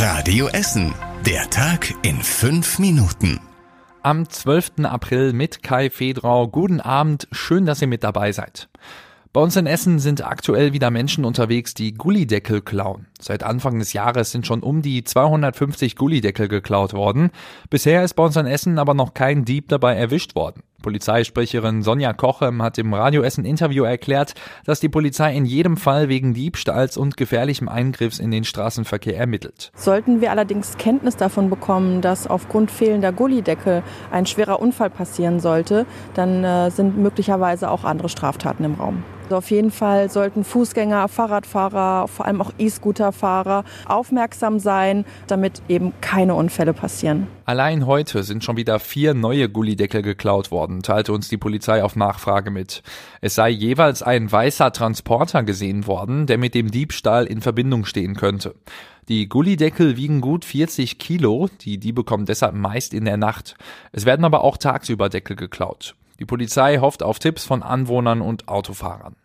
Radio Essen. Der Tag in fünf Minuten. Am 12. April mit Kai Fedrau. Guten Abend. Schön, dass ihr mit dabei seid. Bei uns in Essen sind aktuell wieder Menschen unterwegs, die Gullideckel klauen. Seit Anfang des Jahres sind schon um die 250 Gullideckel geklaut worden. Bisher ist bei uns in Essen aber noch kein Dieb dabei erwischt worden. Polizeisprecherin Sonja Kochem hat im Radio Essen Interview erklärt, dass die Polizei in jedem Fall wegen Diebstahls und gefährlichem Eingriffs in den Straßenverkehr ermittelt. Sollten wir allerdings Kenntnis davon bekommen, dass aufgrund fehlender Gullideckel ein schwerer Unfall passieren sollte, dann äh, sind möglicherweise auch andere Straftaten im Raum. Also auf jeden Fall sollten Fußgänger, Fahrradfahrer, vor allem auch E-Scooterfahrer aufmerksam sein, damit eben keine Unfälle passieren. Allein heute sind schon wieder vier neue Gullideckel geklaut worden, teilte uns die Polizei auf Nachfrage mit. Es sei jeweils ein weißer Transporter gesehen worden, der mit dem Diebstahl in Verbindung stehen könnte. Die Gullideckel wiegen gut 40 Kilo, die Diebe kommen deshalb meist in der Nacht. Es werden aber auch tagsüber Deckel geklaut. Die Polizei hofft auf Tipps von Anwohnern und Autofahrern.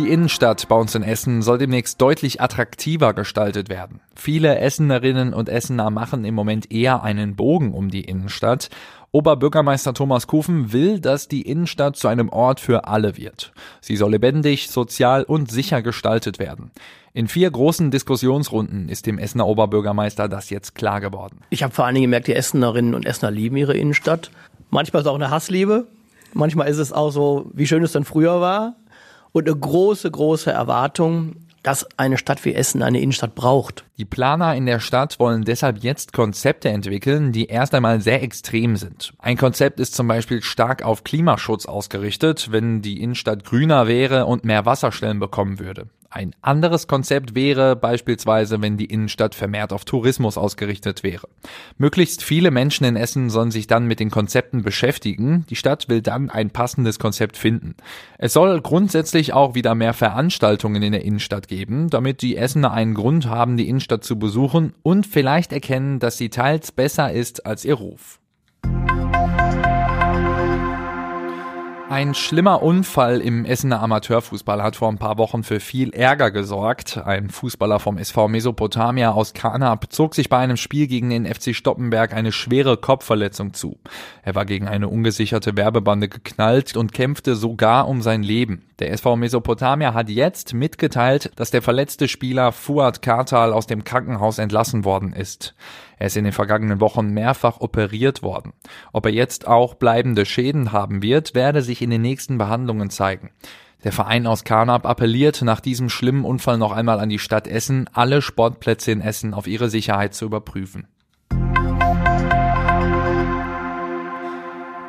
Die Innenstadt bei uns in Essen soll demnächst deutlich attraktiver gestaltet werden. Viele Essenerinnen und Essener machen im Moment eher einen Bogen um die Innenstadt. Oberbürgermeister Thomas Kufen will, dass die Innenstadt zu einem Ort für alle wird. Sie soll lebendig, sozial und sicher gestaltet werden. In vier großen Diskussionsrunden ist dem Essener Oberbürgermeister das jetzt klar geworden. Ich habe vor allen Dingen gemerkt, die Essenerinnen und Essener lieben ihre Innenstadt. Manchmal ist es auch eine Hassliebe. Manchmal ist es auch so, wie schön es dann früher war. Und eine große, große Erwartung, dass eine Stadt wie Essen eine Innenstadt braucht. Die Planer in der Stadt wollen deshalb jetzt Konzepte entwickeln, die erst einmal sehr extrem sind. Ein Konzept ist zum Beispiel stark auf Klimaschutz ausgerichtet, wenn die Innenstadt grüner wäre und mehr Wasserstellen bekommen würde. Ein anderes Konzept wäre beispielsweise, wenn die Innenstadt vermehrt auf Tourismus ausgerichtet wäre. Möglichst viele Menschen in Essen sollen sich dann mit den Konzepten beschäftigen. Die Stadt will dann ein passendes Konzept finden. Es soll grundsätzlich auch wieder mehr Veranstaltungen in der Innenstadt geben, damit die Essener einen Grund haben, die Innenstadt zu besuchen und vielleicht erkennen, dass sie teils besser ist als ihr Ruf. Ein schlimmer Unfall im Essener Amateurfußball hat vor ein paar Wochen für viel Ärger gesorgt. Ein Fußballer vom SV Mesopotamia aus Kanab zog sich bei einem Spiel gegen den FC Stoppenberg eine schwere Kopfverletzung zu. Er war gegen eine ungesicherte Werbebande geknallt und kämpfte sogar um sein Leben. Der SV Mesopotamia hat jetzt mitgeteilt, dass der verletzte Spieler Fuad Kartal aus dem Krankenhaus entlassen worden ist. Er ist in den vergangenen Wochen mehrfach operiert worden. Ob er jetzt auch bleibende Schäden haben wird, werde sich in den nächsten Behandlungen zeigen. Der Verein aus Karnap appelliert nach diesem schlimmen Unfall noch einmal an die Stadt Essen, alle Sportplätze in Essen auf ihre Sicherheit zu überprüfen.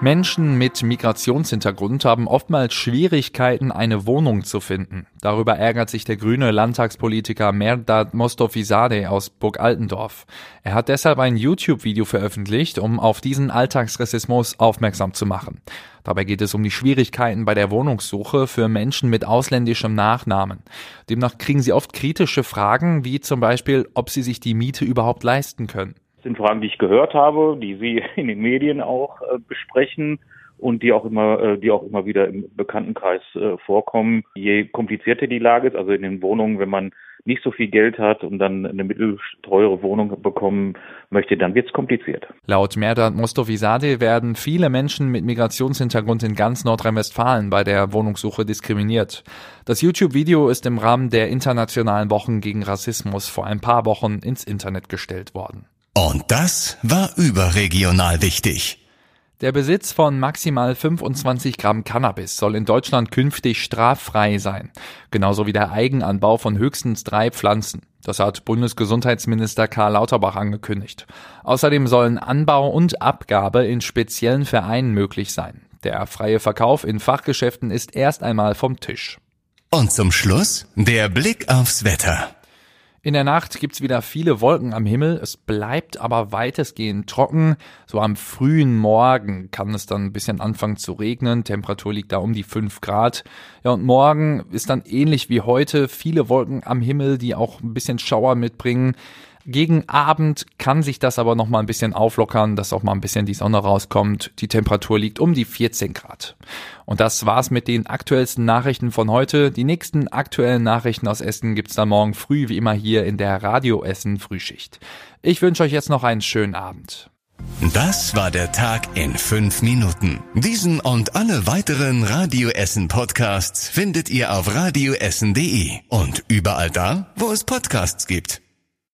Menschen mit Migrationshintergrund haben oftmals Schwierigkeiten, eine Wohnung zu finden. Darüber ärgert sich der grüne Landtagspolitiker Merdad Mostofizadeh aus Burg Altendorf. Er hat deshalb ein YouTube-Video veröffentlicht, um auf diesen Alltagsrassismus aufmerksam zu machen. Dabei geht es um die Schwierigkeiten bei der Wohnungssuche für Menschen mit ausländischem Nachnamen. Demnach kriegen sie oft kritische Fragen, wie zum Beispiel, ob sie sich die Miete überhaupt leisten können. Sind Fragen, die ich gehört habe, die Sie in den Medien auch äh, besprechen und die auch immer, äh, die auch immer wieder im Bekanntenkreis äh, vorkommen. Je komplizierter die Lage ist, also in den Wohnungen, wenn man nicht so viel Geld hat und dann eine mittelteure Wohnung bekommen möchte, dann wird es kompliziert. Laut Merdat Mostofizadeh werden viele Menschen mit Migrationshintergrund in ganz Nordrhein-Westfalen bei der Wohnungssuche diskriminiert. Das YouTube-Video ist im Rahmen der internationalen Wochen gegen Rassismus vor ein paar Wochen ins Internet gestellt worden. Und das war überregional wichtig. Der Besitz von maximal 25 Gramm Cannabis soll in Deutschland künftig straffrei sein, genauso wie der Eigenanbau von höchstens drei Pflanzen. Das hat Bundesgesundheitsminister Karl Lauterbach angekündigt. Außerdem sollen Anbau und Abgabe in speziellen Vereinen möglich sein. Der freie Verkauf in Fachgeschäften ist erst einmal vom Tisch. Und zum Schluss der Blick aufs Wetter. In der Nacht gibt's wieder viele Wolken am Himmel, es bleibt aber weitestgehend trocken. So am frühen Morgen kann es dann ein bisschen anfangen zu regnen, Temperatur liegt da um die 5 Grad. Ja, und morgen ist dann ähnlich wie heute viele Wolken am Himmel, die auch ein bisschen Schauer mitbringen. Gegen Abend kann sich das aber noch mal ein bisschen auflockern, dass auch mal ein bisschen die Sonne rauskommt. Die Temperatur liegt um die 14 Grad. Und das war's mit den aktuellsten Nachrichten von heute. Die nächsten aktuellen Nachrichten aus Essen gibt's dann morgen früh wie immer hier in der Radio Essen Frühschicht. Ich wünsche euch jetzt noch einen schönen Abend. Das war der Tag in fünf Minuten. Diesen und alle weiteren Radio Essen Podcasts findet ihr auf radioessen.de und überall da, wo es Podcasts gibt.